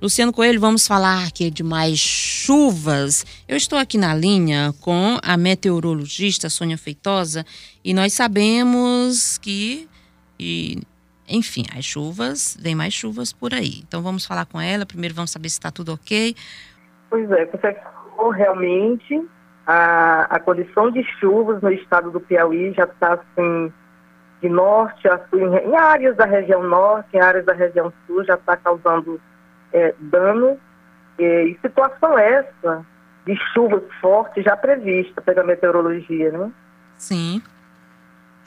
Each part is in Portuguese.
Luciano Coelho, vamos falar aqui de mais chuvas. Eu estou aqui na linha com a meteorologista Sônia Feitosa e nós sabemos que, e, enfim, as chuvas, vem mais chuvas por aí. Então vamos falar com ela. Primeiro vamos saber se está tudo ok. Pois é, você falou realmente a, a condição de chuvas no estado do Piauí já está assim de norte a sul, em áreas da região norte, em áreas da região sul, já está causando é, dano. E, situação essa de chuvas fortes já prevista pela meteorologia, né? Sim.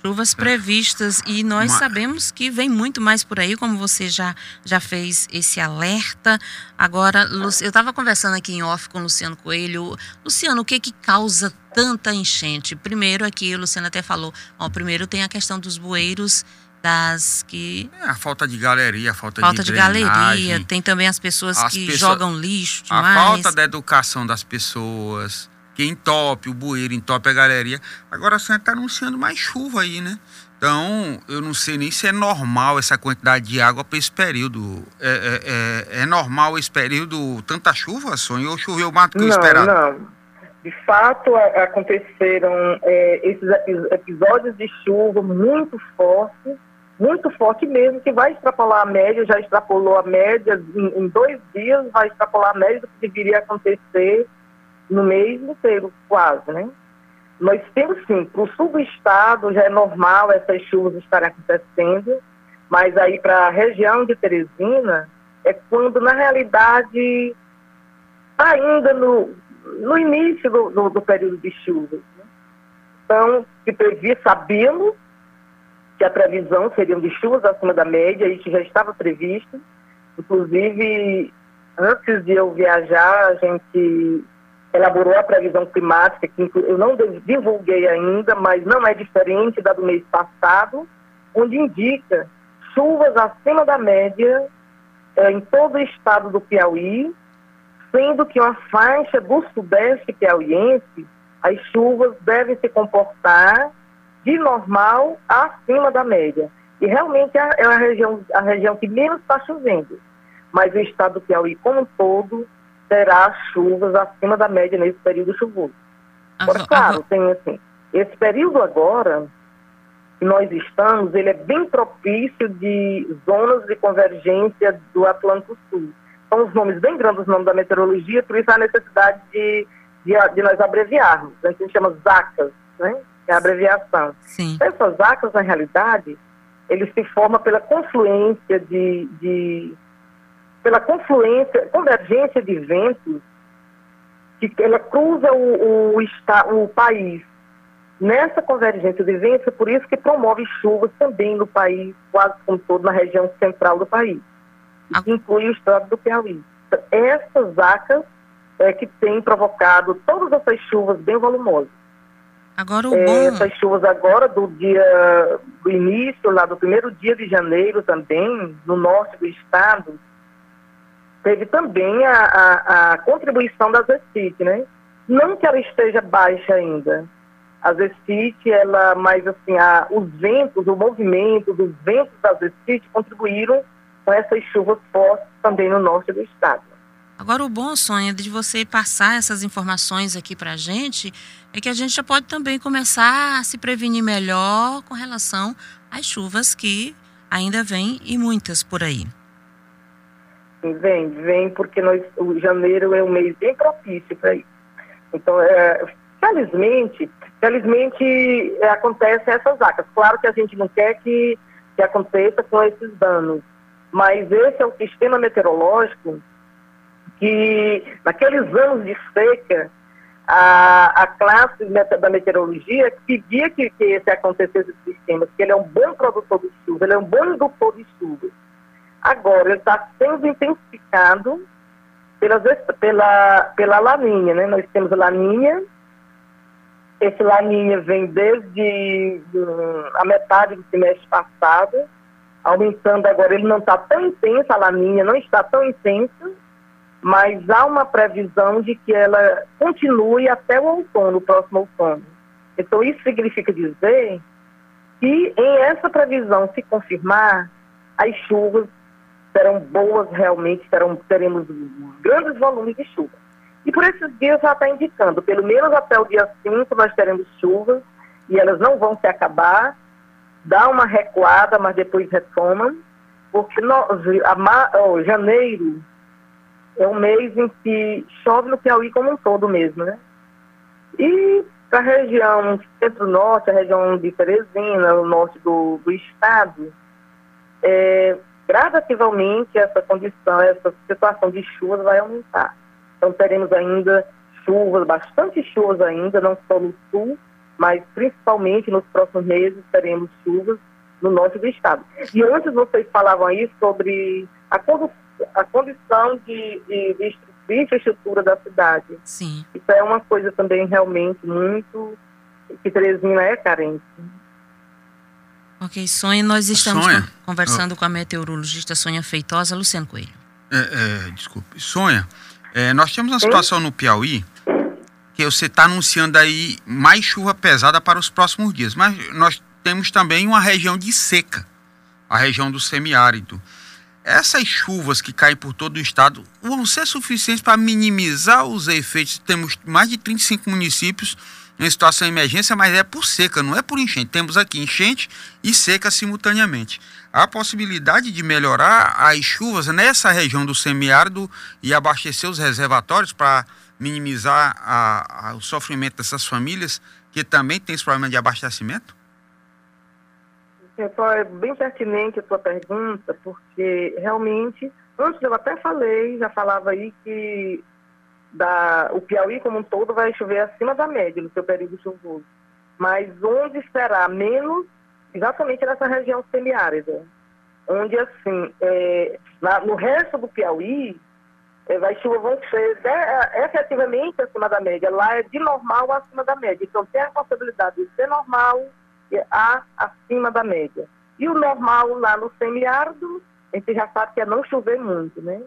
Chuvas previstas e nós sabemos que vem muito mais por aí, como você já, já fez esse alerta. Agora, eu estava conversando aqui em off com o Luciano Coelho. Luciano, o que que causa tanta enchente? Primeiro aqui, o Luciano até falou, ó, primeiro tem a questão dos bueiros das que é, a falta de galeria, a falta, falta de, de galeria, tem também as pessoas as que pessoas, jogam lixo demais. A falta da educação das pessoas, que entope o bueiro, entope a galeria. Agora a senhora está anunciando mais chuva aí, né? Então, eu não sei nem se é normal essa quantidade de água para esse período. É, é, é, é, normal esse período, tanta chuva, Sonho, ou choveu mais do que não, esperado? Não, de fato, aconteceram é, esses episódios de chuva muito fortes, muito forte mesmo, que vai extrapolar a média, já extrapolou a média em, em dois dias, vai extrapolar a média do que deveria acontecer no mês inteiro, quase, né? Nós temos sim, para o sul do estado já é normal essas chuvas estarem acontecendo, mas aí para a região de Teresina é quando na realidade ainda no, no início do, do, do período de chuvas. Né? Então, se previa, sabendo que a previsão seria de chuvas acima da média, isso já estava previsto. Inclusive, antes de eu viajar, a gente elaborou a previsão climática, que eu não divulguei ainda, mas não é diferente da do mês passado, onde indica chuvas acima da média é, em todo o estado do Piauí, sendo que uma faixa do sudeste piauiense, as chuvas devem se comportar de normal acima da média. E realmente é, é a região, a região que menos está chovendo. Mas o estado do Piauí como um todo terá chuvas acima da média nesse período chuvoso. Agora, claro, tem assim, esse período agora que nós estamos, ele é bem propício de zonas de convergência do Atlântico Sul. São os nomes bem grandes, os nomes da meteorologia, por isso há necessidade de, de, de nós abreviarmos. A gente chama ZACAS, né? É a abreviação. Sim. Essas ZACAS, na realidade, eles se formam pela confluência de, de pela confluência, convergência de ventos, que ela cruza o, o, o, o país. Nessa convergência de ventos, é por isso que promove chuvas também no país, quase como todo, na região central do país. Ah. Inclui o estado do Piauí. Essas vacas é que têm provocado todas essas chuvas bem volumosas. Agora o é, bom... Essas chuvas agora do dia, do início, lá do primeiro dia de janeiro também, no norte do estado, teve também a, a, a contribuição da Zestit, né? Não que ela esteja baixa ainda. A Zestit, ela, mas assim, a, os ventos, o movimento dos ventos da Zestit contribuíram com essas chuvas fortes também no norte do estado. Agora, o bom, sonho de você passar essas informações aqui para a gente é que a gente já pode também começar a se prevenir melhor com relação às chuvas que ainda vêm e muitas por aí. Vem, vem, porque nós, o janeiro é um mês bem propício para isso. Então, é, felizmente, felizmente é, acontecem essas vacas. Claro que a gente não quer que, que aconteça com esses danos, mas esse é o sistema meteorológico que, naqueles anos de seca, a, a classe da meteorologia pedia que, que esse acontecesse esse sistema, porque ele é um bom produtor de chuva, ele é um bom indutor de chuva. Agora, ele está sendo intensificado pela, pela, pela laninha, né? Nós temos a laninha, esse laninha vem desde a metade do semestre passado, aumentando agora, ele não está tão intenso, a laninha não está tão intensa, mas há uma previsão de que ela continue até o outono, o próximo outono. Então, isso significa dizer que em essa previsão se confirmar, as chuvas serão boas realmente, terão, teremos grandes volumes de chuva. E por esses dias já está indicando, pelo menos até o dia 5 nós teremos chuvas, e elas não vão se acabar, dá uma recuada, mas depois retomam, porque nós, a, janeiro é um mês em que chove no Piauí como um todo mesmo, né? E para a região centro-norte, a região de Teresina, o norte do, do estado, é, gradativamente essa condição, essa situação de chuvas vai aumentar. Então teremos ainda chuvas, bastante chuvas ainda, não só no sul, mas principalmente nos próximos meses teremos chuvas no norte do estado. E antes vocês falavam aí sobre a, a condição de, de, de infraestrutura da cidade. Sim. Isso é uma coisa também realmente muito que Teresina é carente. Ok, Sonha, nós estamos Sonha. conversando oh. com a meteorologista Sonha Feitosa, Luciano Coelho. É, é, desculpe. Sonha, é, nós temos uma situação no Piauí que você está anunciando aí mais chuva pesada para os próximos dias, mas nós temos também uma região de seca, a região do semiárido. Essas chuvas que caem por todo o estado vão ser suficientes para minimizar os efeitos. Temos mais de 35 municípios em situação de emergência, mas é por seca, não é por enchente. Temos aqui enchente e seca simultaneamente. Há possibilidade de melhorar as chuvas nessa região do semiárido e abastecer os reservatórios para minimizar a, a, o sofrimento dessas famílias que também têm esse problema de abastecimento? Então, é bem pertinente a sua pergunta, porque realmente, antes eu até falei, já falava aí que da, o Piauí como um todo vai chover acima da média no seu período chuvoso. Mas onde será menos, exatamente nessa região semiárida, onde assim, é, no resto do Piauí, é, vai chuva vão ser é, efetivamente acima da média. Lá é de normal acima da média. Então tem a possibilidade de ser normal a acima da média. E o normal lá no semiárido, a gente já sabe que é não chover muito, né?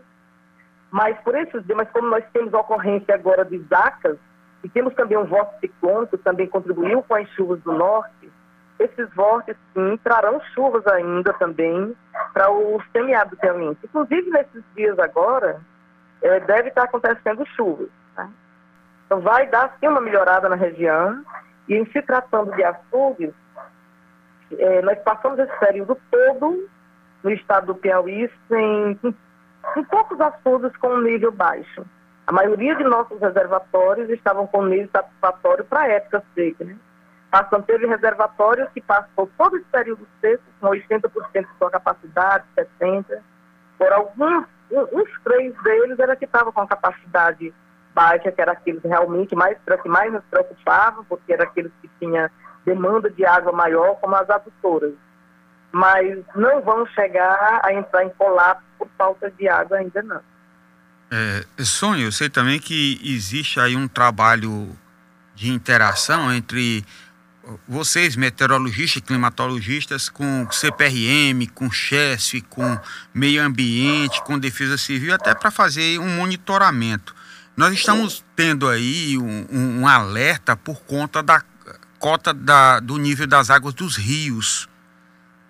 Mas por esses mas como nós temos ocorrência agora de zacas, e temos também um ciclônico que também contribuiu com as chuvas do norte, esses vórtices sim trarão chuvas ainda também para o semiárido realmente. Inclusive nesses dias agora, é, deve estar acontecendo chuvas. Tá? Então vai dar sim uma melhorada na região, e em se tratando de açudes, é, nós passamos esse período todo no estado do Piauí sem em poucos açudes com nível baixo. A maioria de nossos reservatórios estavam com nível satisfatório para a época seca. Né? Passando, teve reservatórios que passou todo esse período seco com 80% de sua capacidade, 70%. Por alguns, uns três deles era que estavam com capacidade baixa, que era aqueles realmente mais, que mais nos preocupavam, porque era aqueles que tinham demanda de água maior, como as adutoras mas não vão chegar a entrar em colapso por falta de água ainda não. É, eu sei também que existe aí um trabalho de interação entre vocês, meteorologistas e climatologistas, com CPRM, com CHESF, com meio ambiente, com defesa civil, até para fazer um monitoramento. Nós estamos tendo aí um, um alerta por conta da cota da, do nível das águas dos rios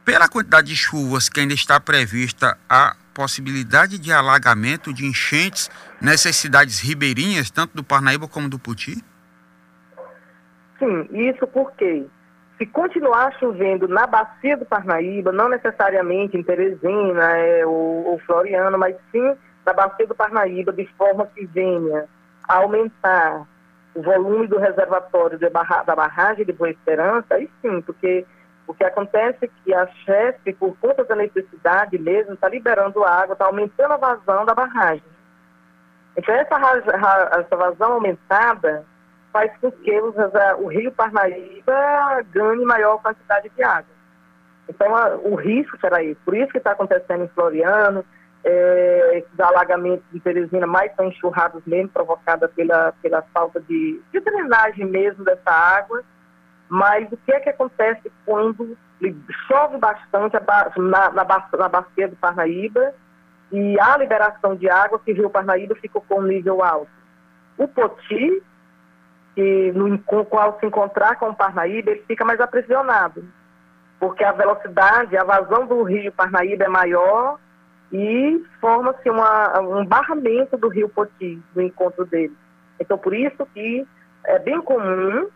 pela quantidade de chuvas que ainda está prevista, a possibilidade de alagamento, de enchentes nessas cidades ribeirinhas, tanto do Parnaíba como do Puti? Sim, isso porque se continuar chovendo na bacia do Parnaíba, não necessariamente em Teresina é, ou, ou Floriano, mas sim na bacia do Parnaíba, de forma que venha a aumentar o volume do reservatório barra, da barragem de Boa Esperança, aí sim, porque o que acontece é que a chefe, por conta da necessidade mesmo, está liberando água, está aumentando a vazão da barragem. Então, essa, essa vazão aumentada faz com que o rio Parnaíba ganhe maior quantidade de água. Então, a, o risco será isso. Por isso que está acontecendo em Floriano, é, esses alagamentos de Teresina mais são enxurrados mesmo, provocados pela, pela falta de, de drenagem mesmo dessa água. Mas o que é que acontece quando chove bastante na, na, na bacia do Parnaíba e há liberação de água que o Rio Parnaíba ficou com um nível alto? O Poti, que no, com o qual se encontrar com o Parnaíba, ele fica mais aprisionado, porque a velocidade, a vazão do Rio Parnaíba é maior e forma-se um barramento do rio Poti, do encontro dele. Então, por isso que é bem comum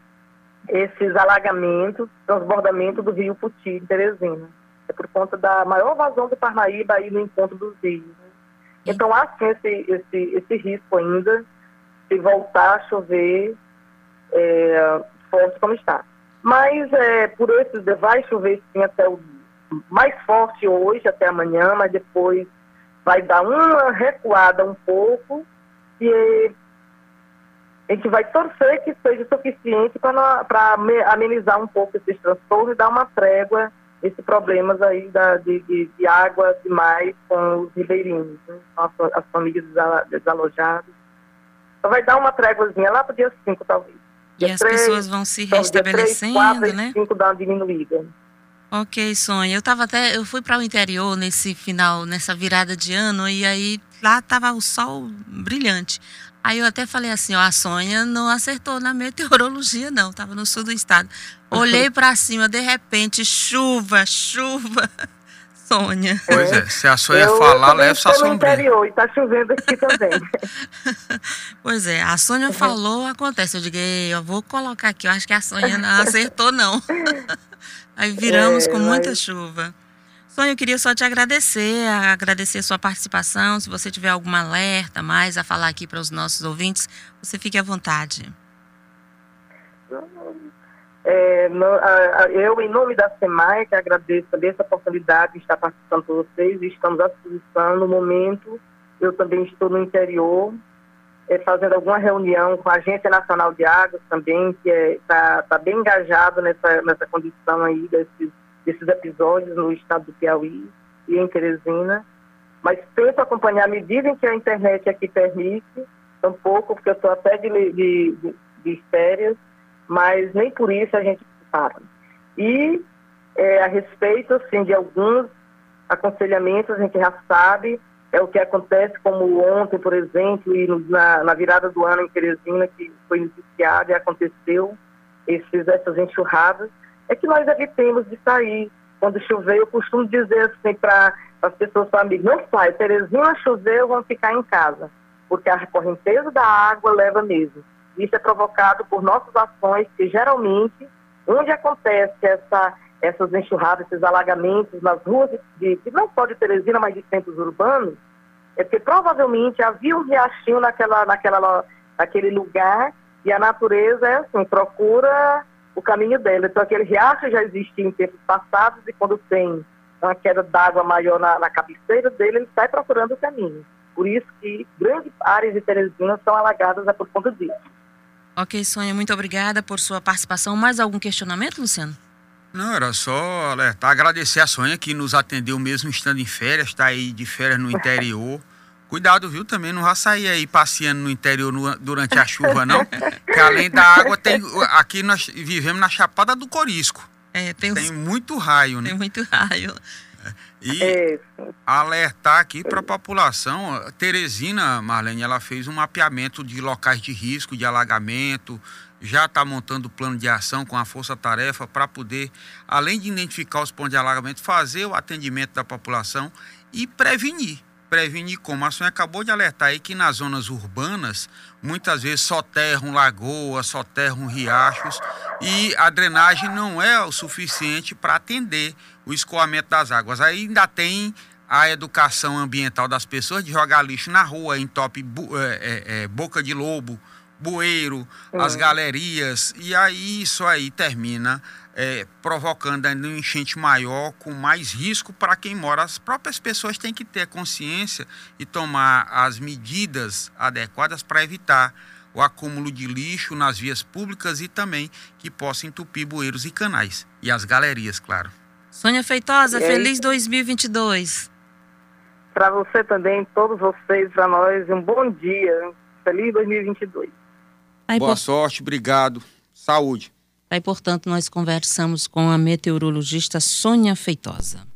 esses alagamentos, transbordamento do rio Poti, em Teresina. É por conta da maior vazão do Parnaíba aí no encontro dos rios. Né? Então, há sim esse, esse, esse risco ainda de voltar a chover é, forte como está. Mas é, por esses vai chover sim até o mais forte hoje, até amanhã, mas depois vai dar uma recuada um pouco e a gente vai torcer que seja suficiente para amenizar um pouco esses transtornos e dar uma trégua esses problemas aí da, de, de, de, água demais com os ribeirinhos, né? as, as famílias desalojadas. Então vai dar uma tréguazinha lá para o dia 5, talvez. Dia e as 3, pessoas vão se restabelecendo, 3, 4, né? 5 dá uma diminuída. Ok, Sônia. Eu tava até, eu fui para o interior nesse final, nessa virada de ano e aí lá tava o sol brilhante. Aí eu até falei assim, ó, a Sônia não acertou na meteorologia não, tava no sul do estado. Olhei para cima, de repente, chuva, chuva. Sônia. Pois é, se a Sônia eu falar, leva sua sombrinha. interior e tá chovendo aqui também. pois é, a Sônia uhum. falou, acontece. Eu digo, eu vou colocar aqui, eu acho que a Sônia não acertou não. Aí viramos é, com muita mas... chuva. Sônia, eu queria só te agradecer, agradecer a sua participação. Se você tiver alguma alerta mais a falar aqui para os nossos ouvintes, você fique à vontade. É, eu, em nome da SEMAI, que agradeço também essa oportunidade de estar participando com vocês, estamos à disposição no momento. Eu também estou no interior, fazendo alguma reunião com a Agência Nacional de Águas também, que está é, tá, tá bem engajado nessa, nessa condição aí desses, desses episódios no estado do Piauí e em Teresina. Mas tento acompanhar, me dizem que a internet aqui permite, tampouco, porque eu estou até de, de, de, de férias, mas nem por isso a gente para. E é, a respeito, sim, de alguns aconselhamentos, a gente já sabe, é o que acontece como ontem, por exemplo, e na, na virada do ano em Teresina, que foi iniciada e aconteceu esses, essas enxurradas, é que nós evitemos de sair. Quando chover, eu costumo dizer assim para as pessoas, para amigos, não sai, Teresina choveu, vão ficar em casa, porque a correnteza da água leva mesmo. Isso é provocado por nossas ações, que geralmente, onde acontece essa, essas enxurradas, esses alagamentos nas ruas, de, de, não só de Teresina, mas de centros urbanos, é porque provavelmente havia um riachinho naquela, naquela, naquele lugar e a natureza assim, procura o caminho dela. Então aquele riacho já existia em tempos passados e quando tem uma queda d'água maior na, na cabeceira dele, ele sai procurando o caminho. Por isso que grandes áreas de Teresina são alagadas é por conta disso. Ok, Sônia, muito obrigada por sua participação. Mais algum questionamento, Luciano? Não, era só alertar, agradecer a Sônia que nos atendeu mesmo estando em férias, está aí de férias no interior. Cuidado, viu? Também não vai sair aí passeando no interior no, durante a chuva, não. que além da água, tem. Aqui nós vivemos na Chapada do Corisco. É, tem, tem muito raio, né? Tem muito raio. E é alertar aqui para a população, Teresina, Marlene, ela fez um mapeamento de locais de risco, de alagamento, já está montando o plano de ação com a força-tarefa para poder, além de identificar os pontos de alagamento, fazer o atendimento da população e prevenir prevenir como a senhora acabou de alertar aí que nas zonas urbanas muitas vezes só terram lagoas, só terram riachos e a drenagem não é o suficiente para atender o escoamento das águas. Aí ainda tem a educação ambiental das pessoas de jogar lixo na rua, entope é, é, é, boca de lobo, bueiro, as galerias, e aí isso aí termina é, provocando ainda um enchente maior, com mais risco para quem mora. As próprias pessoas têm que ter consciência e tomar as medidas adequadas para evitar o acúmulo de lixo nas vias públicas e também que possa entupir bueiros e canais. E as galerias, claro. Sônia Feitosa, feliz 2022. Para você também, todos vocês, para nós, um bom dia. Feliz 2022. Aí, Boa por... sorte, obrigado. Saúde. Aí, portanto, nós conversamos com a meteorologista Sônia Feitosa.